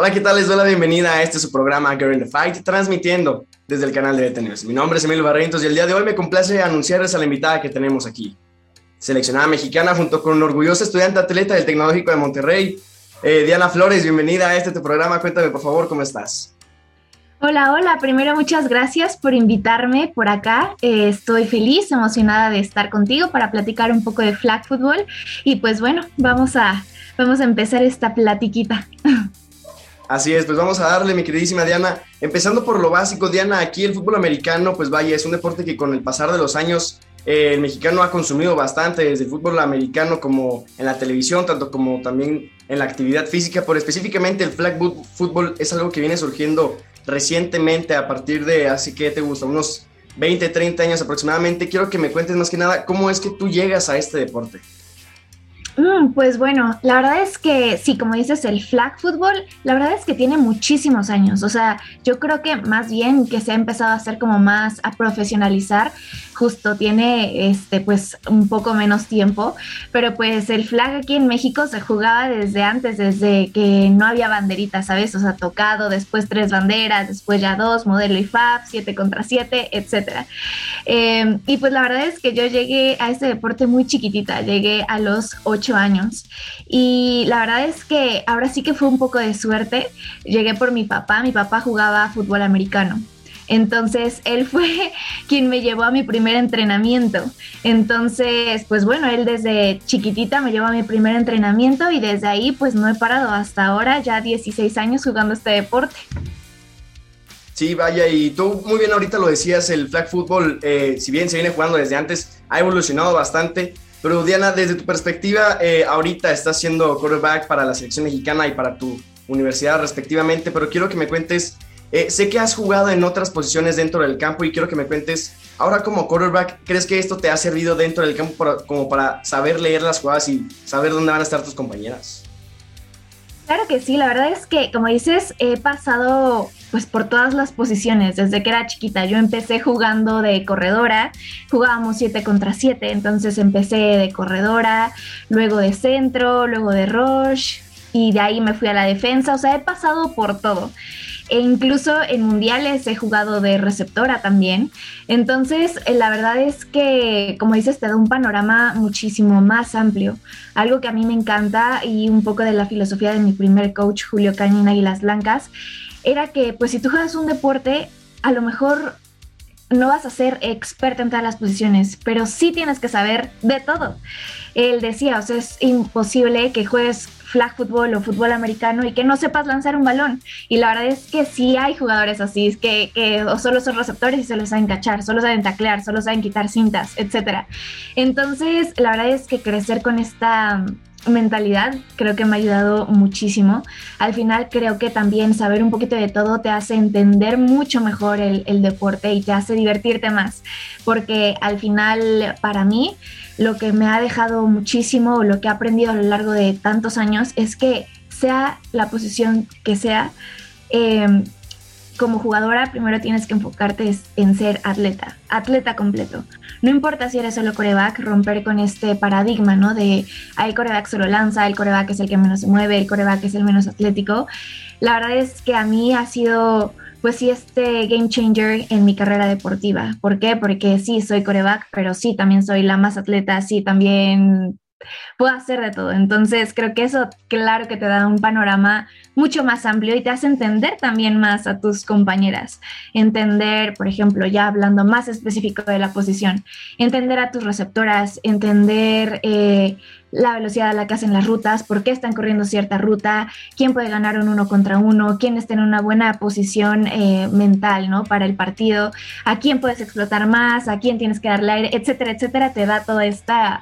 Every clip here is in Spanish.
Hola, ¿qué tal? Les doy la bienvenida a este su programa Girl in the Fight, transmitiendo desde el canal de BT Mi nombre es Emilio Barrientos y el día de hoy me complace anunciarles a la invitada que tenemos aquí. Seleccionada mexicana junto con orgullosa estudiante atleta del Tecnológico de Monterrey, eh, Diana Flores, bienvenida a este tu programa. Cuéntame, por favor, ¿cómo estás? Hola, hola. Primero, muchas gracias por invitarme por acá. Eh, estoy feliz, emocionada de estar contigo para platicar un poco de flag football. Y pues bueno, vamos a, vamos a empezar esta platiquita. Así es, pues vamos a darle, mi queridísima Diana. Empezando por lo básico, Diana, aquí el fútbol americano, pues vaya, es un deporte que con el pasar de los años eh, el mexicano ha consumido bastante desde el fútbol americano como en la televisión, tanto como también en la actividad física, pero específicamente el flag football es algo que viene surgiendo recientemente a partir de, así que te gusta, unos 20, 30 años aproximadamente. Quiero que me cuentes más que nada cómo es que tú llegas a este deporte. Mm, pues bueno, la verdad es que sí, como dices, el flag football, la verdad es que tiene muchísimos años. O sea, yo creo que más bien que se ha empezado a hacer como más a profesionalizar, justo tiene este pues un poco menos tiempo, pero pues el flag aquí en México se jugaba desde antes, desde que no había banderitas, ¿sabes? O sea, tocado, después tres banderas, después ya dos, modelo IFAB, siete contra siete, etcétera. Em, y pues la verdad es que yo llegué a este deporte muy chiquitita, llegué a los ocho años. Y la verdad es que ahora sí que fue un poco de suerte. Llegué por mi papá, mi papá jugaba fútbol americano. Entonces, él fue quien me llevó a mi primer entrenamiento. Entonces, pues bueno, él desde chiquitita me llevó a mi primer entrenamiento y desde ahí pues no he parado hasta ahora, ya 16 años jugando este deporte. Sí, vaya, y tú muy bien ahorita lo decías, el flag football, eh, si bien se viene jugando desde antes, ha evolucionado bastante. Pero Diana, desde tu perspectiva, eh, ahorita estás siendo quarterback para la selección mexicana y para tu universidad respectivamente, pero quiero que me cuentes, eh, sé que has jugado en otras posiciones dentro del campo y quiero que me cuentes, ahora como quarterback, ¿crees que esto te ha servido dentro del campo como para saber leer las jugadas y saber dónde van a estar tus compañeras? Claro que sí, la verdad es que, como dices, he pasado pues por todas las posiciones desde que era chiquita. Yo empecé jugando de corredora, jugábamos 7 contra 7, entonces empecé de corredora, luego de centro, luego de rush y de ahí me fui a la defensa, o sea, he pasado por todo e incluso en mundiales he jugado de receptora también. Entonces, eh, la verdad es que, como dices, te da un panorama muchísimo más amplio. Algo que a mí me encanta y un poco de la filosofía de mi primer coach, Julio Cañín Águilas Blancas, era que, pues, si tú juegas un deporte, a lo mejor no vas a ser experta en todas las posiciones, pero sí tienes que saber de todo. Él decía, o sea, es imposible que juegues flag fútbol o fútbol americano y que no sepas lanzar un balón. Y la verdad es que sí hay jugadores así, que, que solo son receptores y solo saben cachar, solo saben taclear, solo saben quitar cintas, etc. Entonces, la verdad es que crecer con esta mentalidad creo que me ha ayudado muchísimo. Al final creo que también saber un poquito de todo te hace entender mucho mejor el, deporte y te hace divertirte más, porque al final para mí lo que me ha dejado muchísimo, lo que he aprendido a lo largo de tantos años es que sea la posición que sea, eh, como jugadora primero tienes que enfocarte en ser atleta, atleta completo. No importa si eres solo coreback, romper con este paradigma, ¿no? De ah, el coreback solo lanza, el coreback es el que menos se mueve, el coreback es el menos atlético. La verdad es que a mí ha sido, pues sí, este game changer en mi carrera deportiva. ¿Por qué? Porque sí, soy coreback, pero sí, también soy la más atleta, sí, también puedo hacer de todo. Entonces creo que eso claro que te da un panorama mucho más amplio y te hace entender también más a tus compañeras. Entender, por ejemplo, ya hablando más específico de la posición, entender a tus receptoras, entender eh, la velocidad a la que hacen las rutas, por qué están corriendo cierta ruta, quién puede ganar un uno contra uno, quién está en una buena posición eh, mental, ¿no? Para el partido, a quién puedes explotar más, a quién tienes que darle aire, etcétera, etcétera, te da toda esta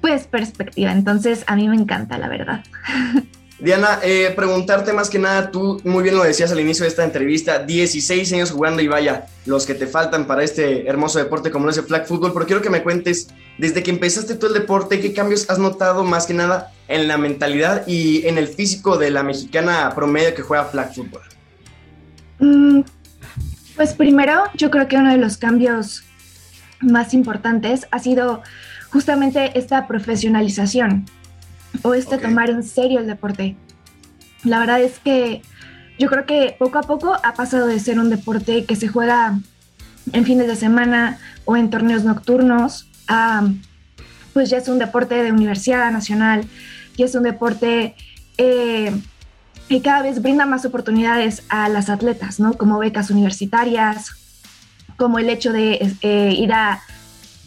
pues perspectiva. Entonces a mí me encanta, la verdad. Diana, eh, preguntarte más que nada, tú muy bien lo decías al inicio de esta entrevista, 16 años jugando y vaya, los que te faltan para este hermoso deporte como es el flag football, pero quiero que me cuentes, desde que empezaste tú el deporte, ¿qué cambios has notado más que nada en la mentalidad y en el físico de la mexicana promedio que juega flag football? Mm, pues primero, yo creo que uno de los cambios más importantes ha sido justamente esta profesionalización o este tomar en serio el deporte. La verdad es que yo creo que poco a poco ha pasado de ser un deporte que se juega en fines de semana o en torneos nocturnos a pues ya es un deporte de universidad nacional, y es un deporte eh, que cada vez brinda más oportunidades a las atletas, ¿no? Como becas universitarias, como el hecho de eh, ir a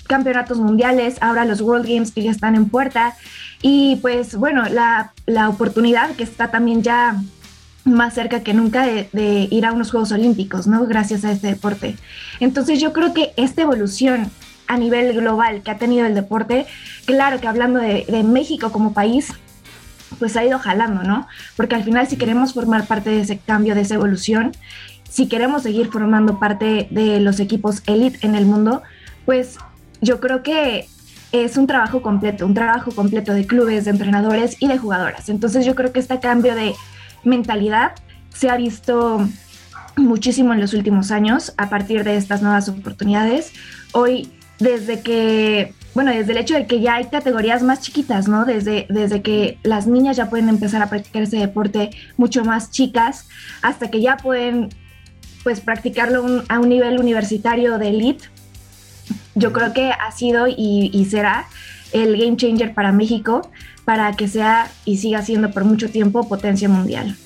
campeonatos mundiales, ahora los World Games que ya están en puerta, y pues bueno, la, la oportunidad que está también ya más cerca que nunca de, ir a unos Juegos Olímpicos, ¿no? Gracias a este deporte. Entonces yo creo que esta evolución a nivel global que ha tenido el deporte, claro que hablando de, México como país, pues ha ido jalando, ¿no? Porque al final si queremos formar parte de ese cambio, de esa evolución, si queremos seguir formando parte de los equipos elite en el mundo, pues yo creo que es un trabajo completo, un trabajo completo de clubes, de entrenadores y de jugadoras. Entonces yo creo que este cambio de mentalidad se ha visto muchísimo en los últimos años a partir de estas nuevas oportunidades. Hoy, desde que, bueno, desde el hecho de que ya hay categorías más chiquitas, ¿no? Desde, desde que las niñas ya pueden empezar a practicar ese deporte mucho más chicas, hasta que ya pueden, pues, practicarlo a un nivel universitario de elite. Yo creo que ha sido y, será el game changer para México para que sea y siga siendo por mucho tiempo potencia mundial.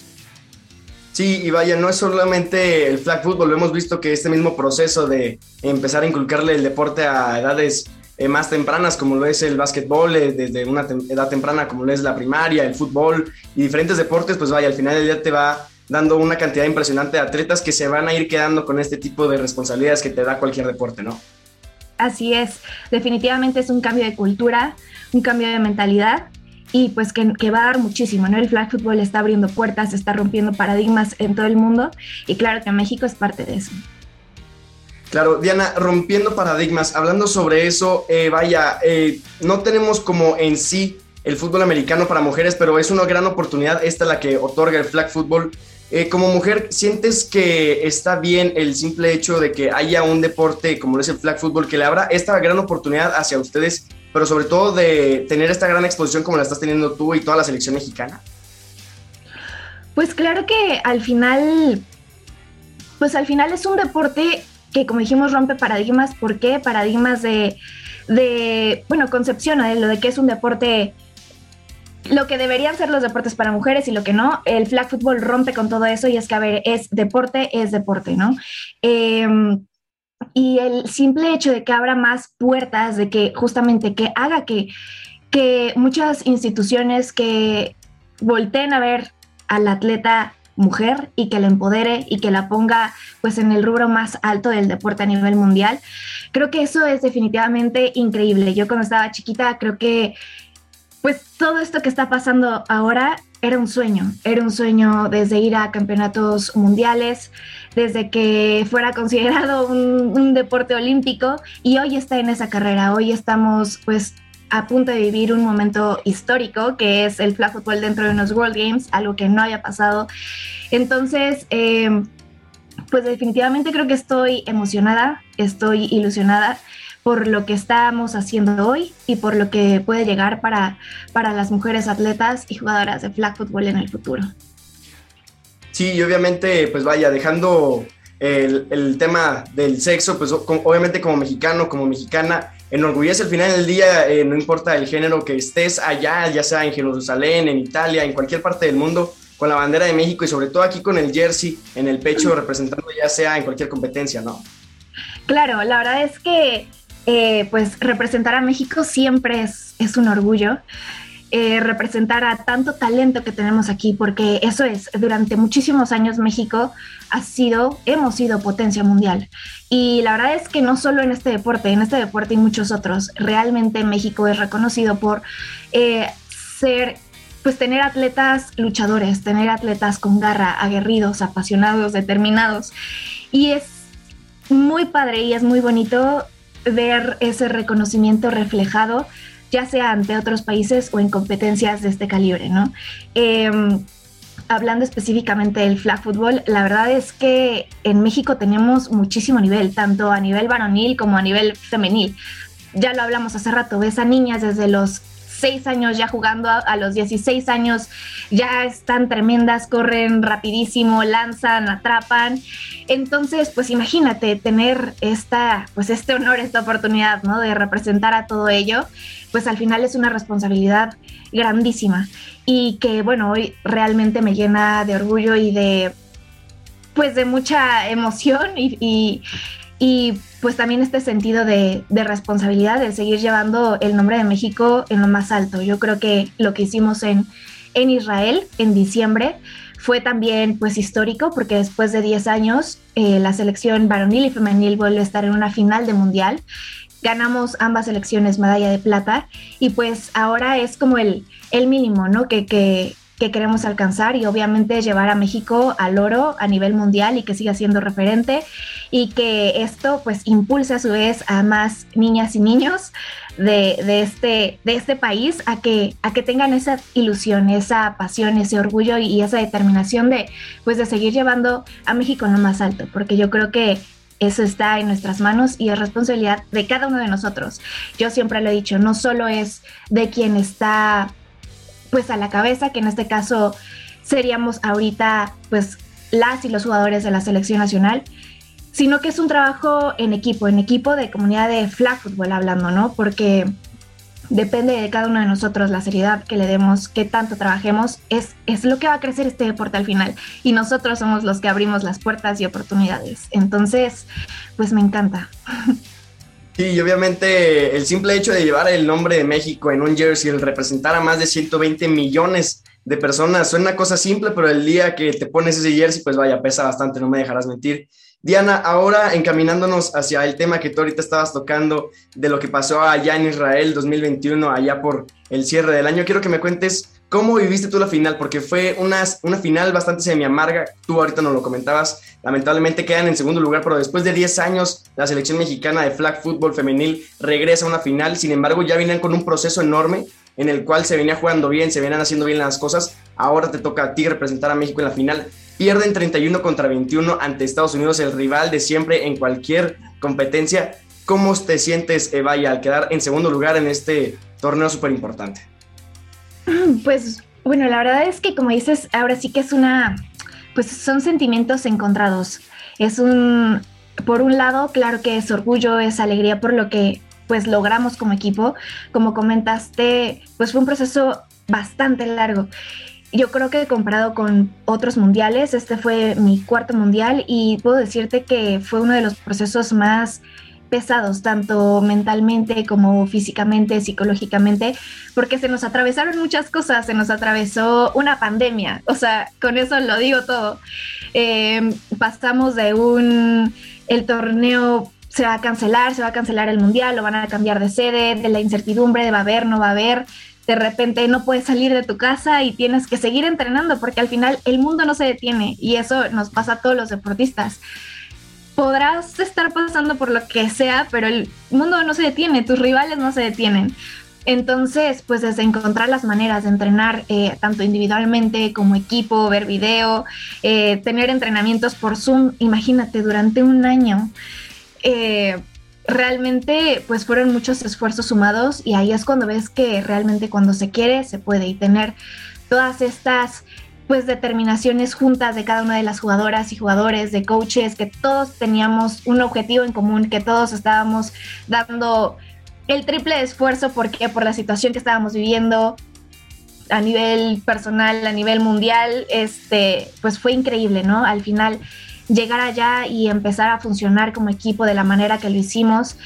Sí, y vaya, no es solamente el flag football, hemos visto que este mismo proceso de empezar a inculcarle el deporte a edades eh, más tempranas, como lo es el básquetbol, eh, desde una edad temprana, como lo es la primaria, el fútbol y diferentes deportes, pues vaya, al final del día te va dando una cantidad impresionante de atletas que se van a ir quedando con este tipo de responsabilidades que te da cualquier deporte, ¿no? Así es, definitivamente es un cambio de cultura, un cambio de mentalidad y pues que, va a dar muchísimo, ¿no? El flag football está abriendo puertas, está rompiendo paradigmas en todo el mundo y claro que México es parte de eso. Claro, Diana, rompiendo paradigmas, hablando sobre eso, eh, vaya, eh, no tenemos como en sí el fútbol americano para mujeres, pero es una gran oportunidad esta la que otorga el flag football. Eh, como mujer, ¿sientes que está bien el simple hecho de que haya un deporte como es el flag football que le abra esta gran oportunidad hacia ustedes pero sobre todo de tener esta gran exposición como la estás teniendo tú y toda la selección mexicana? Pues claro que al final, pues al final es un deporte que como dijimos rompe paradigmas, ¿por qué? Paradigmas de, de bueno, concepción de lo de que es un deporte lo que deberían ser los deportes para mujeres y lo que no, el flag football rompe con todo eso y es que, a ver, es deporte, es deporte, ¿no? Eh, y el simple hecho de que abra más puertas, de que justamente que haga que, que muchas instituciones que volteen a ver al atleta mujer y que la empodere y que la ponga pues en el rubro más alto del deporte a nivel mundial. Creo que eso es definitivamente increíble. Yo cuando estaba chiquita creo que pues todo esto que está pasando ahora era un sueño, era un sueño desde ir a campeonatos mundiales, desde que fuera considerado un, deporte olímpico y hoy está en esa carrera, hoy estamos pues a punto de vivir un momento histórico que es el flag dentro de unos World Games, algo que no había pasado. Entonces, eh, pues definitivamente creo que estoy emocionada, estoy ilusionada por lo que estamos haciendo hoy y por lo que puede llegar para, para las mujeres atletas y jugadoras de flag football en el futuro. Sí, y obviamente, pues vaya, dejando el, el tema del sexo, pues obviamente como mexicano, como mexicana, enorgullece al final del día, eh, no importa el género que estés allá, ya sea en Jerusalén, en Italia, en cualquier parte del mundo, con la bandera de México y sobre todo aquí con el jersey en el pecho representando ya sea en cualquier competencia, ¿no? Claro, la verdad es que eh, pues representar a México siempre es, es un orgullo. Eh, representar a tanto talento que tenemos aquí, porque eso es, durante muchísimos años México ha sido, hemos sido potencia mundial. Y la verdad es que no solo en este deporte, en este deporte y muchos otros, realmente México es reconocido por eh, ser, pues tener atletas luchadores, tener atletas con garra, aguerridos, apasionados, determinados. Y es muy padre y es muy bonito ver ese reconocimiento reflejado, ya sea ante otros países o en competencias de este calibre, ¿no? Em, hablando específicamente del flag football, la verdad es que en México tenemos muchísimo nivel, tanto a nivel varonil como a nivel femenil. Ya lo hablamos hace rato, ves a niñas desde los seis años ya jugando, a, los 16 años ya están tremendas, corren rapidísimo, lanzan, atrapan. Entonces, pues imagínate tener esta, pues este honor, esta oportunidad, ¿no? De representar a todo ello, pues al final es una responsabilidad grandísima y que, bueno, hoy realmente me llena de orgullo y de, pues de mucha emoción y, y, pues también este sentido de, responsabilidad de seguir llevando el nombre de México en lo más alto. Yo creo que lo que hicimos en, Israel en diciembre fue también pues histórico porque después de 10 años eh, la selección varonil y femenil vuelve a estar en una final de mundial. Ganamos ambas selecciones medalla de plata y pues ahora es como el, mínimo, ¿no? Que queremos alcanzar y obviamente llevar a México al oro a nivel mundial y que siga siendo referente y que esto pues impulse a su vez a más niñas y niños de, de, este, de este país a que, a que tengan esa ilusión, esa pasión, ese orgullo y, esa determinación de pues de seguir llevando a México en lo más alto, porque yo creo que eso está en nuestras manos y es responsabilidad de cada uno de nosotros. Yo siempre lo he dicho, no solo es de quien está pues a la cabeza, que en este caso seríamos ahorita pues las y los jugadores de la selección nacional, sino que es un trabajo en equipo, en equipo de comunidad de flag football hablando, ¿no? Porque depende de cada uno de nosotros la seriedad que le demos, qué tanto trabajemos, es, es lo que va a crecer este deporte al final. Y nosotros somos los que abrimos las puertas y oportunidades. Entonces, pues me encanta. Sí, y obviamente el simple hecho de llevar el nombre de México en un jersey, el representar a más de 120 millones de personas, suena una cosa simple, pero el día que te pones ese jersey, pues vaya, pesa bastante, no me dejarás mentir. Diana, ahora encaminándonos hacia el tema que tú ahorita estabas tocando de lo que pasó allá en Israel 2021, allá por el cierre del año, quiero que me cuentes ¿Cómo viviste tú la final? Porque fue una, una final bastante semi-amarga. Tú ahorita nos lo comentabas. Lamentablemente quedan en segundo lugar, pero después de 10 años, la selección mexicana de flag fútbol femenil regresa a una final. Sin embargo, ya vienen con un proceso enorme en el cual se venía jugando bien, se venían haciendo bien las cosas. Ahora te toca a ti representar a México en la final. Pierden 31 contra 21 ante Estados Unidos, el rival de siempre en cualquier competencia. ¿Cómo te sientes, Evaya, al quedar en segundo lugar en este torneo súper importante? Pues bueno, la verdad es que como dices, ahora sí que es una, pues son sentimientos encontrados. Es un, por un lado, claro que es orgullo, es alegría por lo que pues logramos como equipo. Como comentaste, pues fue un proceso bastante largo. Yo creo que comparado con otros mundiales, este fue mi cuarto mundial y puedo decirte que fue uno de los procesos más pesados, tanto mentalmente como físicamente, psicológicamente, porque se nos atravesaron muchas cosas, se nos atravesó una pandemia, o sea, con eso lo digo todo. Em, pasamos de un, el torneo se va a cancelar, se va a cancelar el mundial, lo van a cambiar de sede, de la incertidumbre de va a haber, no va a haber, de repente no puedes salir de tu casa y tienes que seguir entrenando porque al final el mundo no se detiene y eso nos pasa a todos los deportistas podrás estar pasando por lo que sea, pero el mundo no se detiene, tus rivales no se detienen. Entonces, pues desde encontrar las maneras de entrenar eh, tanto individualmente como equipo, ver video, eh, tener entrenamientos por Zoom, imagínate, durante un año. Eh, realmente pues fueron muchos esfuerzos sumados y ahí es cuando ves que realmente cuando se quiere se puede y tener todas estas pues determinaciones juntas de cada una de las jugadoras y jugadores, de coaches, que todos teníamos un objetivo en común, que todos estábamos dando el triple esfuerzo porque por la situación que estábamos viviendo a nivel personal, a nivel mundial, este, pues fue increíble, ¿no? Al final llegar allá y empezar a funcionar como equipo de la manera que lo hicimos,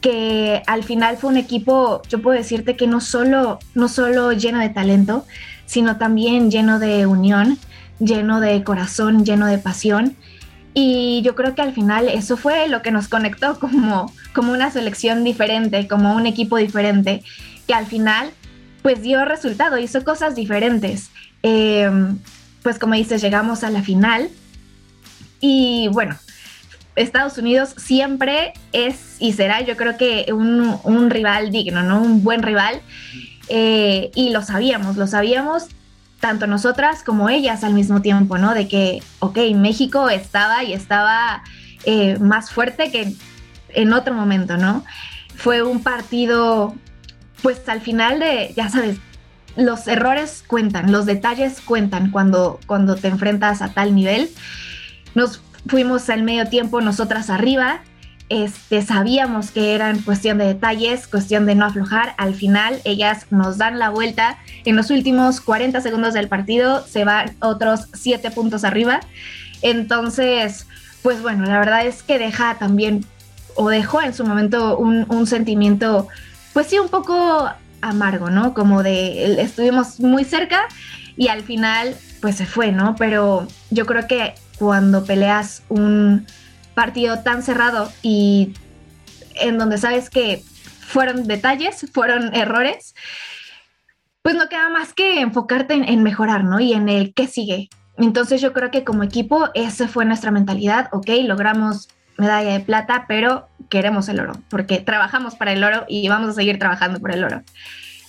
que al final fue un equipo, yo puedo decirte que no solo, no solo lleno de talento, sino también lleno de unión, lleno de corazón, lleno de pasión. Y yo creo que al final eso fue lo que nos conectó como, como una selección diferente, como un equipo diferente, que al final pues dio resultado, hizo cosas diferentes. Em, pues como dices, llegamos a la final y bueno, Estados Unidos siempre es y será yo creo que un, un rival digno, ¿no? Un buen rival. Eh, y lo sabíamos, lo sabíamos tanto nosotras como ellas al mismo tiempo, ¿no? De que, ok, México estaba y estaba eh, más fuerte que en otro momento, ¿no? Fue un partido pues al final de, ya sabes, los errores cuentan, los detalles cuentan cuando, cuando te enfrentas a tal nivel. Nos fuimos al medio tiempo nosotras arriba, este, sabíamos que eran cuestión de detalles, cuestión de no aflojar. Al final, ellas nos dan la vuelta. En los últimos 40 segundos del partido se van otros 7 puntos arriba. Entonces, pues bueno, la verdad es que deja también, o dejó en su momento un, un sentimiento, pues sí, un poco amargo, ¿no? Como de estuvimos muy cerca y al final, pues se fue, ¿no? Pero yo creo que cuando peleas un partido tan cerrado y en donde sabes que fueron detalles, fueron errores, pues no queda más que enfocarte en, mejorar, ¿no? Y en el qué sigue. Entonces yo creo que como equipo esa fue nuestra mentalidad, ok, logramos medalla de plata, pero queremos el oro, porque trabajamos para el oro y vamos a seguir trabajando por el oro.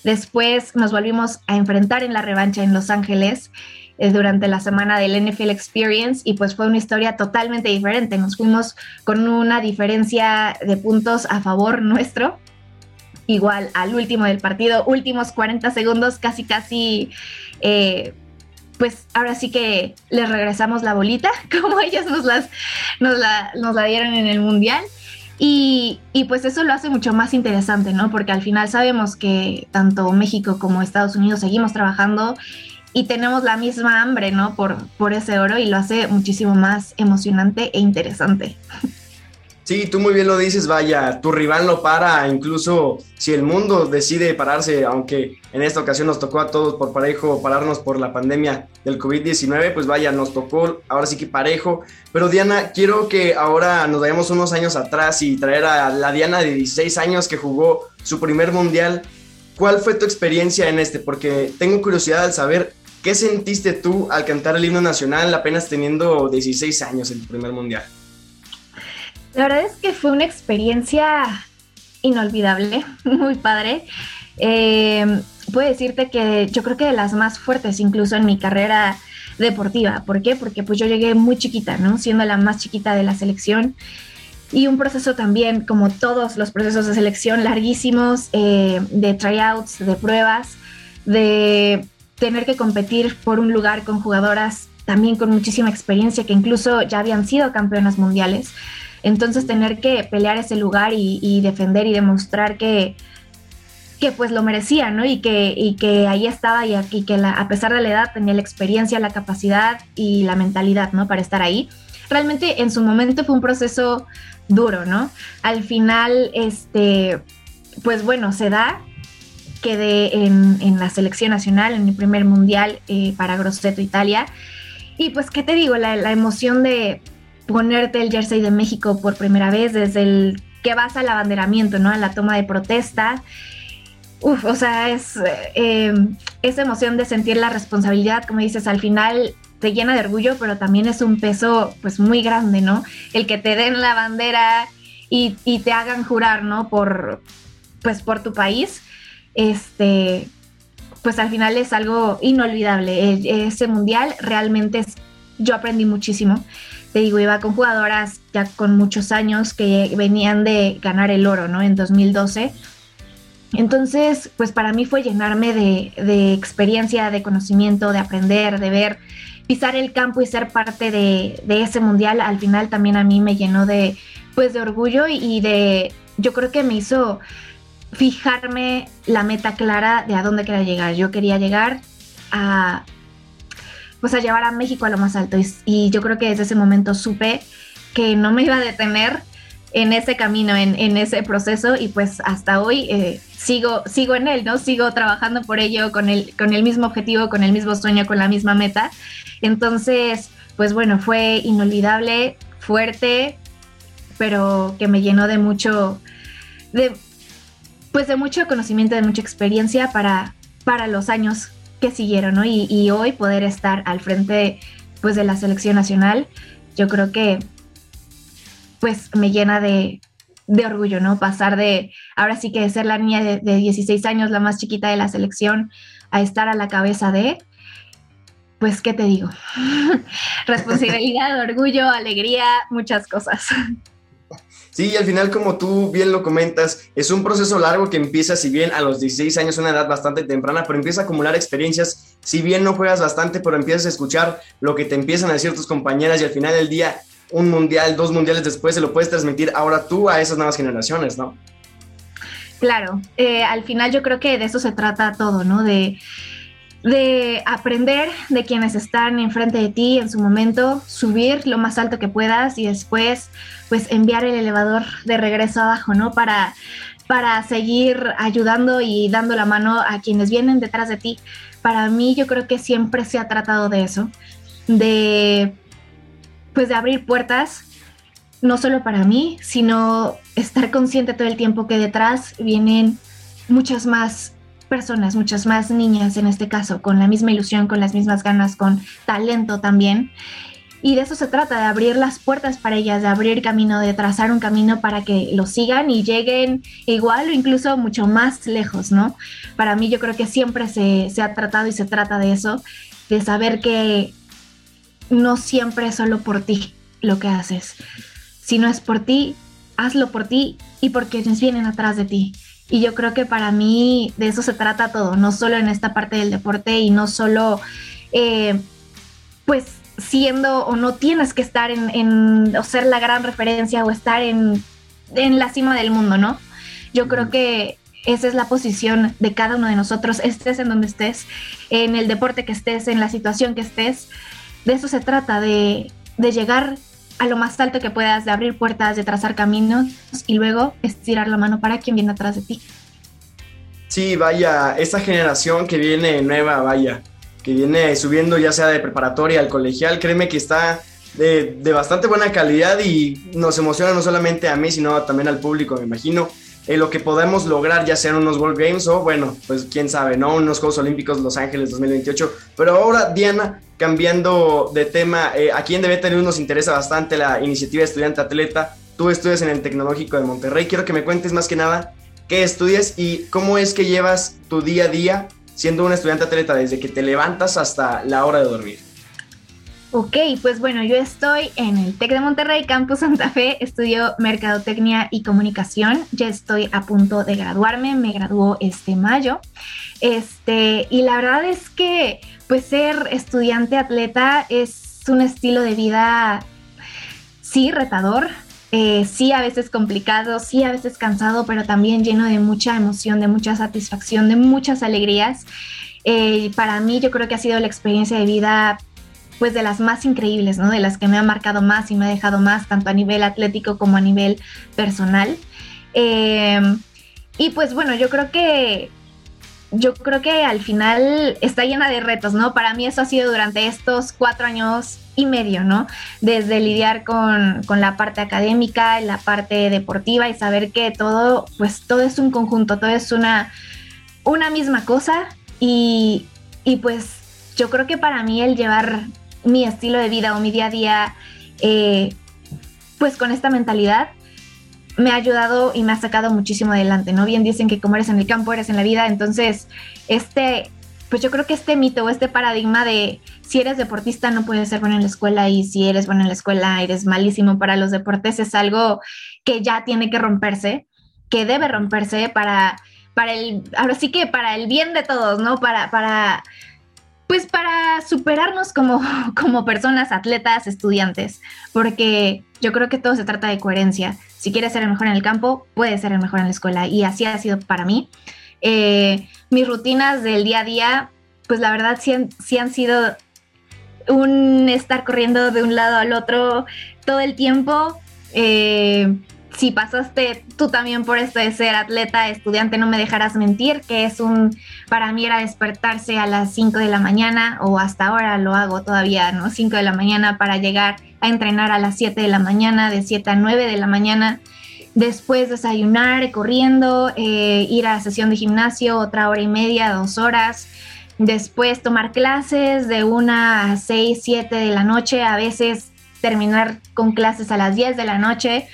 Después nos volvimos a enfrentar en la revancha en Los Ángeles durante la semana del NFL Experience y pues fue una historia totalmente diferente. Nos fuimos con una diferencia de puntos a favor nuestro. Igual al último del partido, últimos 40 segundos, casi, casi, eh, pues ahora sí que les regresamos la bolita, como ellas nos, las, nos, la, nos la dieron en el Mundial. Y, y, pues eso lo hace mucho más interesante, ¿no? Porque al final sabemos que tanto México como Estados Unidos seguimos trabajando y tenemos la misma hambre, ¿no? Por, por ese oro y lo hace muchísimo más emocionante e interesante. Sí, tú muy bien lo dices, vaya, tu rival no para, incluso si el mundo decide pararse, aunque en esta ocasión nos tocó a todos por parejo pararnos por la pandemia del COVID-19, pues vaya, nos tocó ahora sí que parejo. Pero Diana, quiero que ahora nos vayamos unos años atrás y traer a la Diana de 16 años que jugó su primer mundial. ¿Cuál fue tu experiencia en este? Porque tengo curiosidad al saber ¿Qué sentiste tú al cantar el himno nacional apenas teniendo 16 años en el primer mundial? La verdad es que fue una experiencia inolvidable, muy padre. Eh, puedo decirte que yo creo que de las más fuertes incluso en mi carrera deportiva. ¿Por qué? Porque pues yo llegué muy chiquita, ¿no? Siendo la más chiquita de la selección. Y un proceso también, como todos los procesos de selección, larguísimos, eh, de tryouts, de pruebas, de tener que competir por un lugar con jugadoras también con muchísima experiencia que incluso ya habían sido campeonas mundiales. Entonces tener que pelear ese lugar y, defender y demostrar que, que pues lo merecía, ¿no? Y que, y que ahí estaba y, aquí que a pesar de la edad tenía la experiencia, la capacidad y la mentalidad, ¿no? Para estar ahí. Realmente en su momento fue un proceso duro, ¿no? Al final, este, pues bueno, se da, quedé en, la selección nacional, en mi primer mundial eh, para Grosseto, Italia. Y pues, ¿qué te digo? La, emoción de ponerte el jersey de México por primera vez, desde el que vas al abanderamiento, ¿no? A la toma de protesta. Uf, o sea, es eh, esa emoción de sentir la responsabilidad, como dices, al final te llena de orgullo, pero también es un peso pues muy grande, ¿no? El que te den la bandera y, y te hagan jurar, ¿no? Por, pues por tu país este, pues al final es algo inolvidable. E, ese mundial realmente es, yo aprendí muchísimo. Te digo, iba con jugadoras ya con muchos años que venían de ganar el oro, ¿no? En 2012. Entonces, pues para mí fue llenarme de, experiencia, de conocimiento, de aprender, de ver, pisar el campo y ser parte de, de, ese mundial. Al final también a mí me llenó de, pues, de orgullo y de, yo creo que me hizo fijarme la meta clara de a dónde quería llegar. Yo quería llegar a, pues a llevar a México a lo más alto y, yo creo que desde ese momento supe que no me iba a detener en ese camino, en, ese proceso y pues hasta hoy eh, sigo, sigo en él, ¿no? Sigo trabajando por ello con el, con el mismo objetivo, con el mismo sueño, con la misma meta. Entonces, pues bueno, fue inolvidable, fuerte, pero que me llenó de mucho, de, pues de mucho conocimiento, de mucha experiencia para, para los años que siguieron, ¿no? Y, hoy poder estar al frente, pues, de la selección nacional, yo creo que, pues, me llena de, orgullo, ¿no? Pasar de, ahora sí que de ser la niña de, de 16 años, la más chiquita de la selección, a estar a la cabeza de, pues, ¿qué te digo? Responsabilidad, orgullo, alegría, muchas cosas. Sí, al final, como tú bien lo comentas, es un proceso largo que empieza, si bien a los 16 años, una edad bastante temprana, pero empieza a acumular experiencias. Si bien no juegas bastante, pero empiezas a escuchar lo que te empiezan a decir tus compañeras y al final del día, un mundial, dos mundiales después, se lo puedes transmitir ahora tú a esas nuevas generaciones, ¿no? Claro, eh, al final yo creo que de eso se trata todo, ¿no? De de aprender de quienes están enfrente de ti en su momento, subir lo más alto que puedas y después pues enviar el elevador de regreso abajo, ¿no? Para, para seguir ayudando y dando la mano a quienes vienen detrás de ti. Para mí yo creo que siempre se ha tratado de eso, de pues de abrir puertas, no solo para mí, sino estar consciente todo el tiempo que detrás vienen muchas más personas, muchas más niñas en este caso, con la misma ilusión, con las mismas ganas, con talento también. Y de eso se trata, de abrir las puertas para ellas, de abrir camino, de trazar un camino para que lo sigan y lleguen igual o incluso mucho más lejos, ¿no? Para mí yo creo que siempre se, se ha tratado y se trata de eso, de saber que no siempre es solo por ti lo que haces. Si no es por ti, hazlo por ti y por quienes vienen atrás de ti. Y yo creo que para mí de eso se trata todo, no solo en esta parte del deporte y no solo, eh, pues, siendo o no tienes que estar en, o ser la gran referencia o estar en, en la cima del mundo, ¿no? Yo creo que esa es la posición de cada uno de nosotros, estés en donde estés, en el deporte que estés, en la situación que estés. De eso se trata, de, de llegar a lo más alto que puedas, de abrir puertas, de trazar caminos y luego estirar la mano para quien viene atrás de ti. Sí, vaya, esa generación que viene nueva, vaya, que viene subiendo ya sea de preparatoria al colegial, créeme que está de, de bastante buena calidad y nos emociona no solamente a mí, sino también al público, me imagino. Eh, lo que podemos lograr, ya sean unos World Games o, bueno, pues quién sabe, ¿no? Unos Juegos Olímpicos Los Ángeles 2028. Pero ahora, Diana, cambiando de tema, eh, aquí en DB nos interesa bastante la iniciativa Estudiante Atleta. Tú estudias en el Tecnológico de Monterrey. Quiero que me cuentes más que nada qué estudias y cómo es que llevas tu día a día siendo un estudiante atleta desde que te levantas hasta la hora de dormir. Ok, pues bueno, yo estoy en el TEC de Monterrey, Campus Santa Fe, estudio Mercadotecnia y Comunicación, ya estoy a punto de graduarme, me graduó este mayo, este, y la verdad es que pues ser estudiante atleta es un estilo de vida, sí, retador, eh, sí a veces complicado, sí a veces cansado, pero también lleno de mucha emoción, de mucha satisfacción, de muchas alegrías. Eh, para mí yo creo que ha sido la experiencia de vida pues de las más increíbles, ¿no? De las que me han marcado más y me ha dejado más, tanto a nivel atlético como a nivel personal. Em, y pues bueno, yo creo que yo creo que al final está llena de retos, ¿no? Para mí eso ha sido durante estos cuatro años y medio, ¿no? Desde lidiar con, con, la parte académica, la parte deportiva y saber que todo, pues todo es un conjunto, todo es una, una misma cosa y, y pues yo creo que para mí el llevar mi estilo de vida o mi día a día, eh, pues con esta mentalidad, me ha ayudado y me ha sacado muchísimo adelante, ¿no? Bien dicen que como eres en el campo, eres en la vida, entonces, este, pues yo creo que este mito o este paradigma de si eres deportista no puedes ser bueno en la escuela y si eres bueno en la escuela eres malísimo para los deportes es algo que ya tiene que romperse, que debe romperse para, para el, ahora sí que para el bien de todos, ¿no? Para, para, pues para superarnos como, como personas, atletas, estudiantes, porque yo creo que todo se trata de coherencia. Si quieres ser el mejor en el campo, puedes ser el mejor en la escuela y así ha sido para mí. Eh, mis rutinas del día a día, pues la verdad sí han, sí han sido un estar corriendo de un lado al otro todo el tiempo. Eh, si pasaste tú también por esto de ser atleta, estudiante, no me dejarás mentir, que es un, para mí era despertarse a las 5 de la mañana o hasta ahora lo hago todavía, ¿no? 5 de la mañana para llegar a entrenar a las 7 de la mañana, de 7 a 9 de la mañana, después desayunar corriendo, eh, ir a la sesión de gimnasio otra hora y media, dos horas, después tomar clases de 1 a 6, 7 de la noche, a veces terminar con clases a las 10 de la noche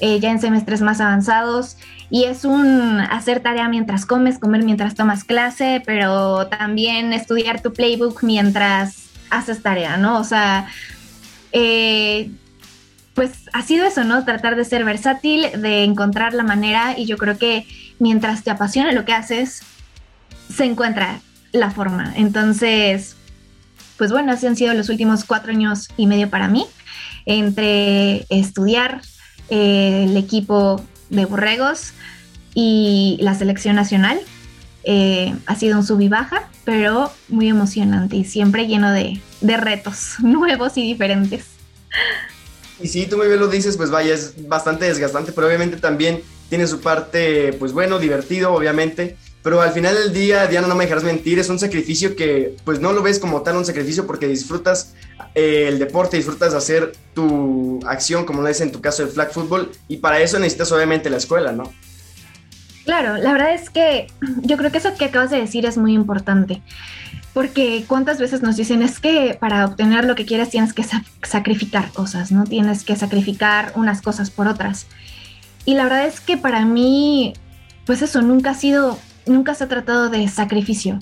eh, ya en semestres más avanzados. Y es un hacer tarea mientras comes, comer mientras tomas clase, pero también estudiar tu playbook mientras haces tarea, ¿no? O sea, eh, pues ha sido eso, ¿no? Tratar de ser versátil, de encontrar la manera y yo creo que mientras te apasiona lo que haces, se encuentra la forma. Entonces, pues bueno, así han sido los últimos cuatro años y medio para mí, entre estudiar eh, el equipo de Borregos y la selección nacional. Eh, ha sido un sub y baja, pero muy emocionante y siempre lleno de, de retos nuevos y diferentes. Y si tú muy bien lo dices, pues vaya, es bastante desgastante, pero obviamente también tiene su parte, pues bueno, divertido, obviamente. Pero al final del día, Diana, no me dejarás mentir, es un sacrificio que pues no lo ves como tal un sacrificio porque disfrutas eh, el deporte, disfrutas hacer tu acción, como lo es en tu caso el flag football, y para eso necesitas obviamente la escuela, ¿no? Claro, la verdad es que yo creo que eso que acabas de decir es muy importante. Porque cuántas veces nos dicen es que para obtener lo que quieres tienes que sacrificar cosas, ¿no? Tienes que sacrificar unas cosas por otras. Y la verdad es que para mí, pues eso nunca ha sido, nunca se ha tratado de sacrificio.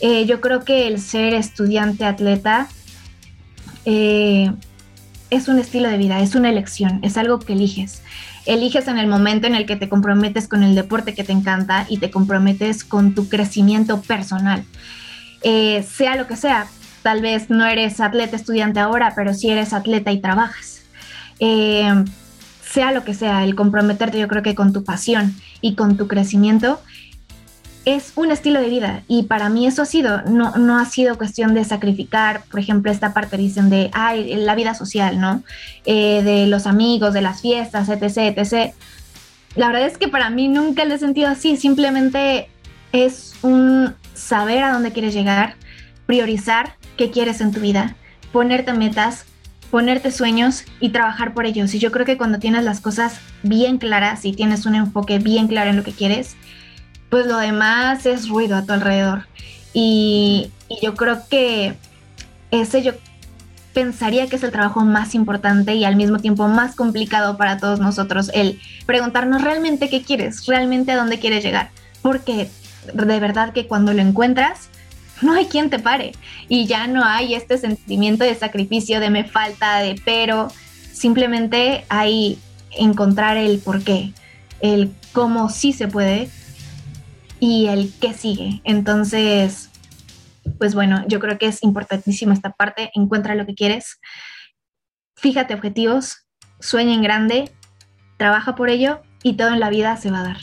Eh, yo creo que el ser estudiante atleta eh, es un estilo de vida, es una elección, es algo que eliges. Eliges en el momento en el que te comprometes con el deporte que te encanta y te comprometes con tu crecimiento personal. Eh, sea lo que sea. Tal vez no eres atleta estudiante ahora, pero sí eres atleta y trabajas. Eh, sea lo que sea, el comprometerte yo creo que con tu pasión y con tu crecimiento es un estilo de vida y para mí eso ha sido, no, no ha sido cuestión de sacrificar, por ejemplo, esta parte dicen de, ay, la vida social, ¿no? Eh, de los amigos, de las fiestas, etc., etc. La verdad es que para mí nunca lo he sentido así, simplemente es un saber a dónde quieres llegar, priorizar qué quieres en tu vida, ponerte metas, ponerte sueños y trabajar por ellos. Y yo creo que cuando tienes las cosas bien claras y tienes un enfoque bien claro en lo que quieres, pues lo demás es ruido a tu alrededor. Y, yo creo que ese yo pensaría que es el trabajo más importante y al mismo tiempo más complicado para todos nosotros, el preguntarnos realmente qué quieres, realmente a dónde quieres llegar. Porque de verdad que cuando lo encuentras, no hay quien te pare y ya no hay este sentimiento de sacrificio, de me falta, de pero, simplemente hay encontrar el por qué, el cómo sí se puede y el qué sigue. Entonces, pues bueno, yo creo que es importantísima esta parte, encuentra lo que quieres, fíjate objetivos, sueña en grande, trabaja por ello y todo en la vida se va a dar.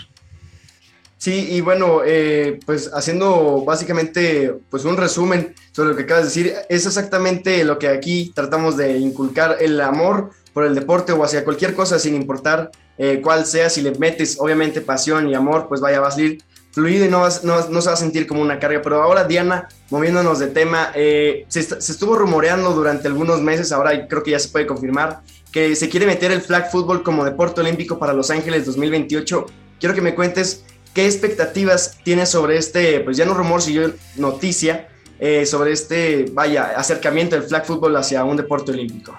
Sí, y bueno, eh, pues haciendo básicamente pues un resumen sobre lo que acabas de decir, es exactamente lo que aquí tratamos de inculcar, el amor por el deporte o hacia cualquier cosa sin importar eh, cuál sea, si le metes obviamente pasión y amor, pues vaya, va a salir fluido y no, no, se va a sentir como una carga. Pero ahora, Diana, moviéndonos de tema, eh, se, se, estuvo rumoreando durante algunos meses, ahora creo que ya se puede confirmar, que se quiere meter el flag football como deporte olímpico para Los Ángeles 2028. Quiero que me cuentes ¿Qué expectativas tienes sobre este, pues ya no rumor, sino noticia, eh, sobre este, vaya, acercamiento del flag football hacia un deporte olímpico?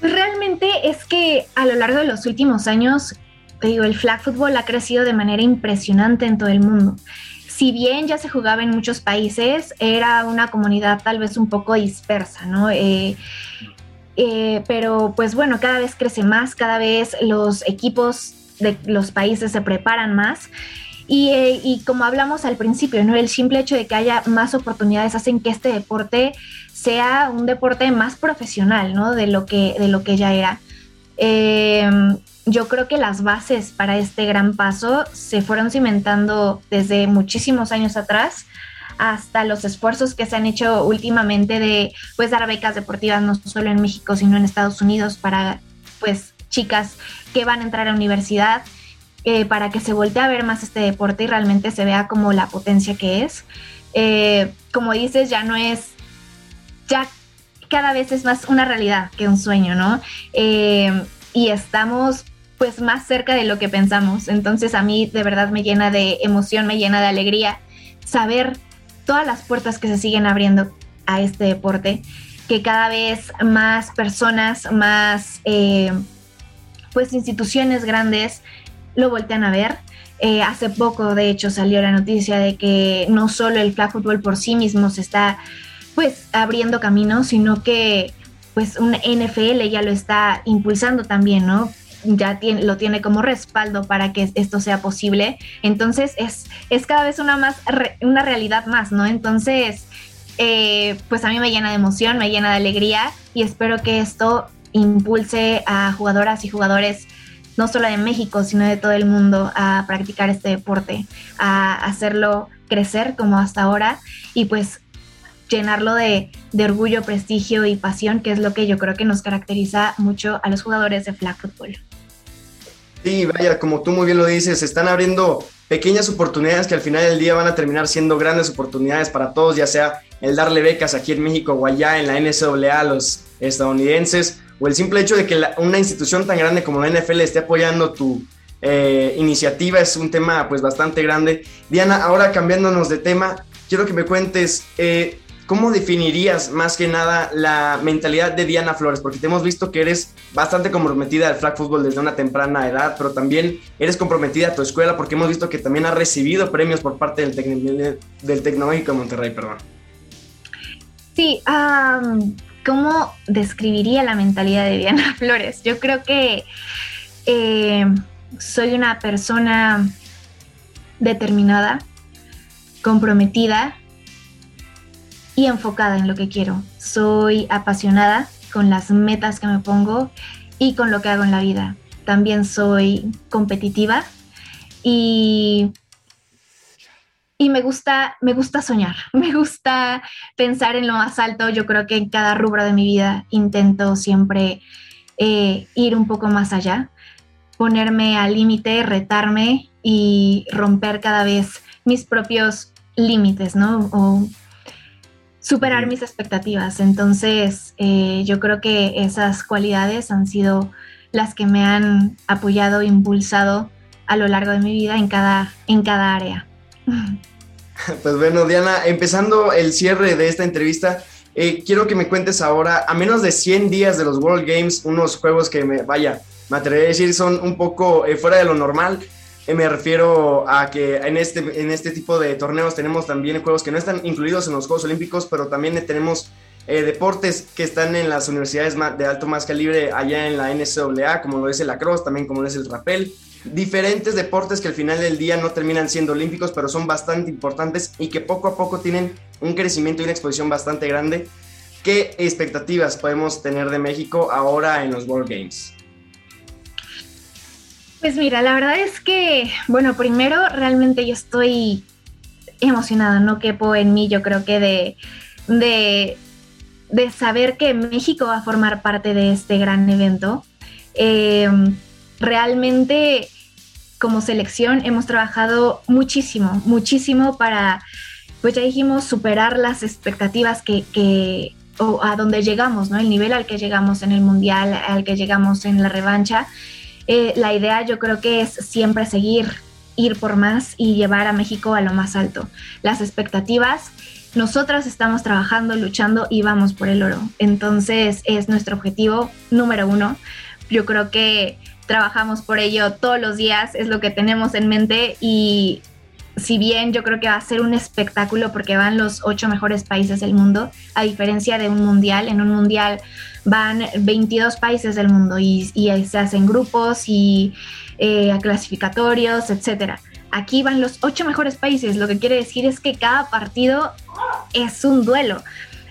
Pues realmente es que a lo largo de los últimos años, digo, el flag football ha crecido de manera impresionante en todo el mundo. Si bien ya se jugaba en muchos países, era una comunidad tal vez un poco dispersa, ¿no? Eh, eh, pero pues bueno, cada vez crece más, cada vez los equipos de los países se preparan más. Eh, y, como hablamos al principio, ¿no? el simple hecho de que haya más oportunidades hacen que este deporte sea un deporte más profesional ¿no? de, lo que, de lo que ya era. Em, yo creo que las bases para este gran paso se fueron cimentando desde muchísimos años atrás hasta los esfuerzos que se han hecho últimamente de pues dar becas deportivas no solo en México sino en Estados Unidos para pues chicas que van a entrar a universidad, eh, para que se voltee a ver más este deporte y realmente se vea como la potencia que es. Eh, como dices, ya no es, ya cada vez es más una realidad que un sueño, ¿no? Eh, y estamos pues más cerca de lo que pensamos. Entonces a mí de verdad me llena de emoción, me llena de alegría saber todas las puertas que se siguen abriendo a este deporte, que cada vez más personas, más pues instituciones grandes lo voltean a ver. Eh, hace poco, de hecho, salió la noticia de que no solo el flag football por sí mismo se está pues abriendo camino, sino que pues un NFL ya lo está impulsando también, ¿no? Ya tiene, lo tiene como respaldo para que esto sea posible. Entonces es, es cada vez una, más, una realidad más, ¿no? Entonces, eh, pues a mí me llena de emoción, me llena de alegría y espero que esto impulse a jugadoras y jugadores no solo de México, sino de todo el mundo a practicar este deporte, a hacerlo crecer como hasta ahora y pues llenarlo de, orgullo, prestigio y pasión, que es lo que yo creo que nos caracteriza mucho a los jugadores de flag football. Sí, vaya, como tú muy bien lo dices, están abriendo pequeñas oportunidades que al final del día van a terminar siendo grandes oportunidades para todos, ya sea el darle becas aquí en México o allá en la NCAA a los estadounidenses, o el simple hecho de que una institución tan grande como la NFL esté apoyando tu eh, iniciativa es un tema pues bastante grande. Diana, ahora cambiándonos de tema, quiero que me cuentes eh, ¿cómo definirías más que nada la mentalidad de Diana Flores? Porque te hemos visto que eres bastante comprometida al flag football desde una temprana edad, pero también eres comprometida a tu escuela porque hemos visto que también has recibido premios por parte del, del Tecnológico de Monterrey, perdón. Sí, ¿cómo describiría la mentalidad de Diana Flores? Yo creo que eh, soy una persona determinada, comprometida y enfocada en lo que quiero. Soy apasionada con las metas que me pongo y con lo que hago en la vida. También soy competitiva y y me gusta, me gusta soñar, me gusta pensar en lo más alto. Yo creo que en cada rubro de mi vida intento siempre eh, ir un poco más allá, ponerme al límite, retarme y romper cada vez mis propios límites, ¿no? Superar mis expectativas. Entonces, eh, yo creo que esas cualidades han sido las que me han apoyado, impulsado a lo largo de mi vida en cada, en cada área. Pues bueno, Diana, empezando el cierre de esta entrevista, eh, quiero que me cuentes ahora, a menos de 100 días de los World Games, unos juegos que me, vaya, me atrevería a decir son un poco eh, fuera de lo normal. Eh, me refiero a que en este, en este tipo de torneos tenemos también juegos que no están incluidos en los Juegos Olímpicos, pero también tenemos deportes que están en las universidades de alto más calibre allá en la NCAA, como lo es el lacrosse, también como lo es el rappel diferentes deportes que al final del día no terminan siendo olímpicos, pero son bastante importantes y que poco a poco tienen un crecimiento y una exposición bastante grande. ¿Qué expectativas podemos tener de México ahora en los World Games? Pues mira, la verdad es que, bueno, primero realmente yo estoy emocionada, no quepo en mí, yo creo que de, de, saber que México va a formar parte de este gran evento. Eh, realmente como selección hemos trabajado muchísimo, muchísimo para, pues ya dijimos, superar las expectativas que, o a donde llegamos, ¿no? El nivel al que llegamos en el mundial, al que llegamos en la revancha. Eh, la idea yo creo que es siempre seguir, ir por más y llevar a México a lo más alto. Las expectativas, nosotras estamos trabajando, luchando y vamos por el oro. Entonces es nuestro objetivo número uno. Yo creo que trabajamos por ello todos los días, es lo que tenemos en mente y si bien yo creo que va a ser un espectáculo porque van los ocho mejores países del mundo, a diferencia de un mundial, en un mundial van 22 países del mundo y, se hacen grupos y eh, clasificatorios, etcétera. Aquí van los ocho mejores países, lo que quiere decir es que cada partido es un duelo.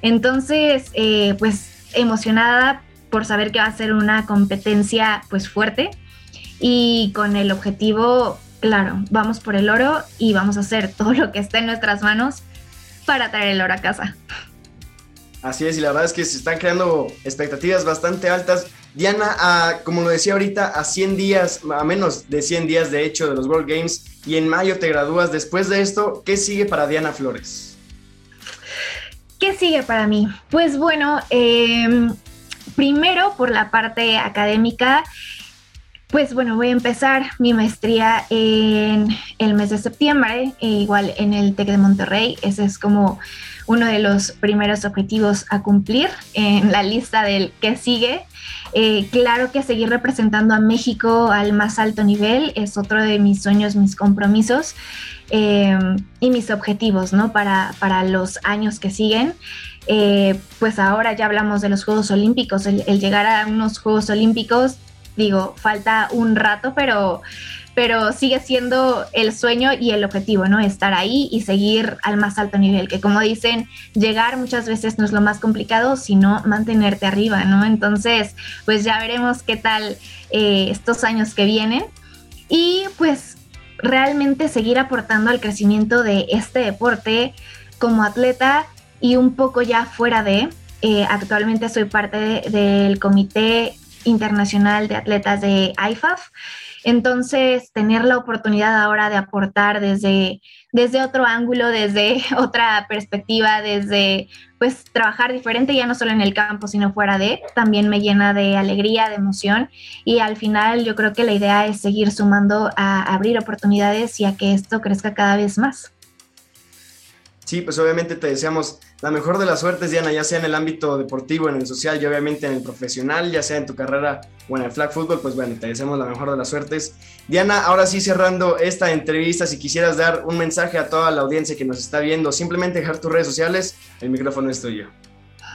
Entonces, eh, pues emocionada por saber que va a ser una competencia pues fuerte y con el objetivo, claro, vamos por el oro y vamos a hacer todo lo que esté en nuestras manos para traer el oro a casa. Así es, y la verdad es que se están creando expectativas bastante altas. Diana, como lo decía ahorita, a 100 días, a menos de 100 días de hecho de los World Games, y en mayo te gradúas. Después de esto, ¿qué sigue para Diana Flores? ¿Qué sigue para mí? Pues bueno, eh, Primero, por la parte académica, pues bueno, voy a empezar mi maestría en el mes de septiembre, e igual en el TEC de Monterrey. Ese es como uno de los primeros objetivos a cumplir en la lista del que sigue. Eh, claro que seguir representando a México al más alto nivel es otro de mis sueños, mis compromisos. em, y mis objetivos, ¿no? Para, para los años que siguen. Eh, pues ahora ya hablamos de los Juegos Olímpicos, el, llegar a unos Juegos Olímpicos, digo, falta un rato, pero, pero sigue siendo el sueño y el objetivo, ¿no? Estar ahí y seguir al más alto nivel, que como dicen, llegar muchas veces no es lo más complicado, sino mantenerte arriba, ¿no? Entonces, pues ya veremos qué tal eh, estos años que vienen y pues realmente seguir aportando al crecimiento de este deporte como atleta y un poco ya fuera de, eh, actualmente soy parte del Comité Internacional de Atletas de IFAF. Entonces, tener la oportunidad ahora de aportar desde, desde otro ángulo, desde otra perspectiva, desde pues trabajar diferente, ya no solo en el campo, sino fuera de, también me llena de alegría, de emoción. Y al final yo creo que la idea es seguir sumando a abrir oportunidades y a que esto crezca cada vez más. Sí, pues obviamente te deseamos la mejor de las suertes, Diana, ya sea en el ámbito deportivo, en el social y obviamente en el profesional, ya sea en tu carrera o en el flag football, pues bueno, te deseamos la mejor de las suertes. Diana, ahora sí cerrando esta entrevista, si quisieras dar un mensaje a toda la audiencia que nos está viendo, simplemente dejar tus redes sociales, el micrófono es tuyo.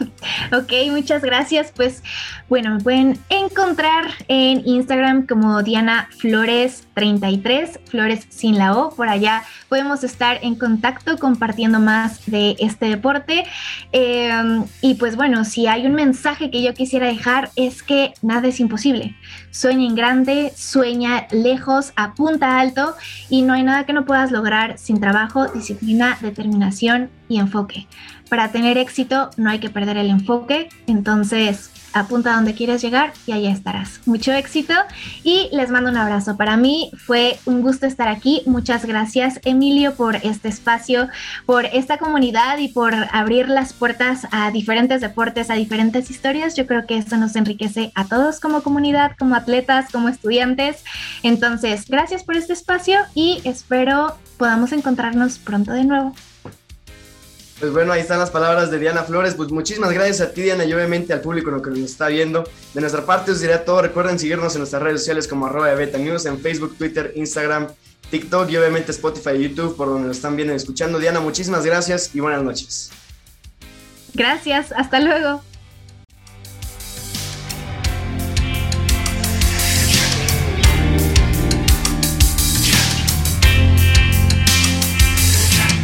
Ok, muchas gracias. Pues bueno, me pueden encontrar en Instagram como Diana Flores 33, Flores sin la O. Por allá podemos estar en contacto compartiendo más de este deporte. Em, y pues bueno, si hay un mensaje que yo quisiera dejar es que nada es imposible. Sueña en grande, sueña lejos, apunta alto y no hay nada que no puedas lograr sin trabajo, disciplina, determinación y enfoque. Para tener éxito no hay que perder el enfoque, entonces apunta a donde quieres llegar y allá estarás. Mucho éxito y les mando un abrazo. Para mí fue un gusto estar aquí. Muchas gracias Emilio por este espacio, por esta comunidad y por abrir las puertas a diferentes deportes, a diferentes historias. Yo creo que esto nos enriquece a todos como comunidad, como atletas, como estudiantes. Entonces, gracias por este espacio y espero podamos encontrarnos pronto de nuevo. Pues bueno, ahí están las palabras de Diana Flores. Pues muchísimas gracias a ti, Diana, y obviamente al público que nos está viendo. De nuestra parte os diré todo. Recuerden seguirnos en nuestras redes sociales como arroba de Beta News, en Facebook, Twitter, Instagram, TikTok y obviamente Spotify y YouTube, por donde nos están viendo y escuchando. Diana, muchísimas gracias y buenas noches. Gracias, hasta luego.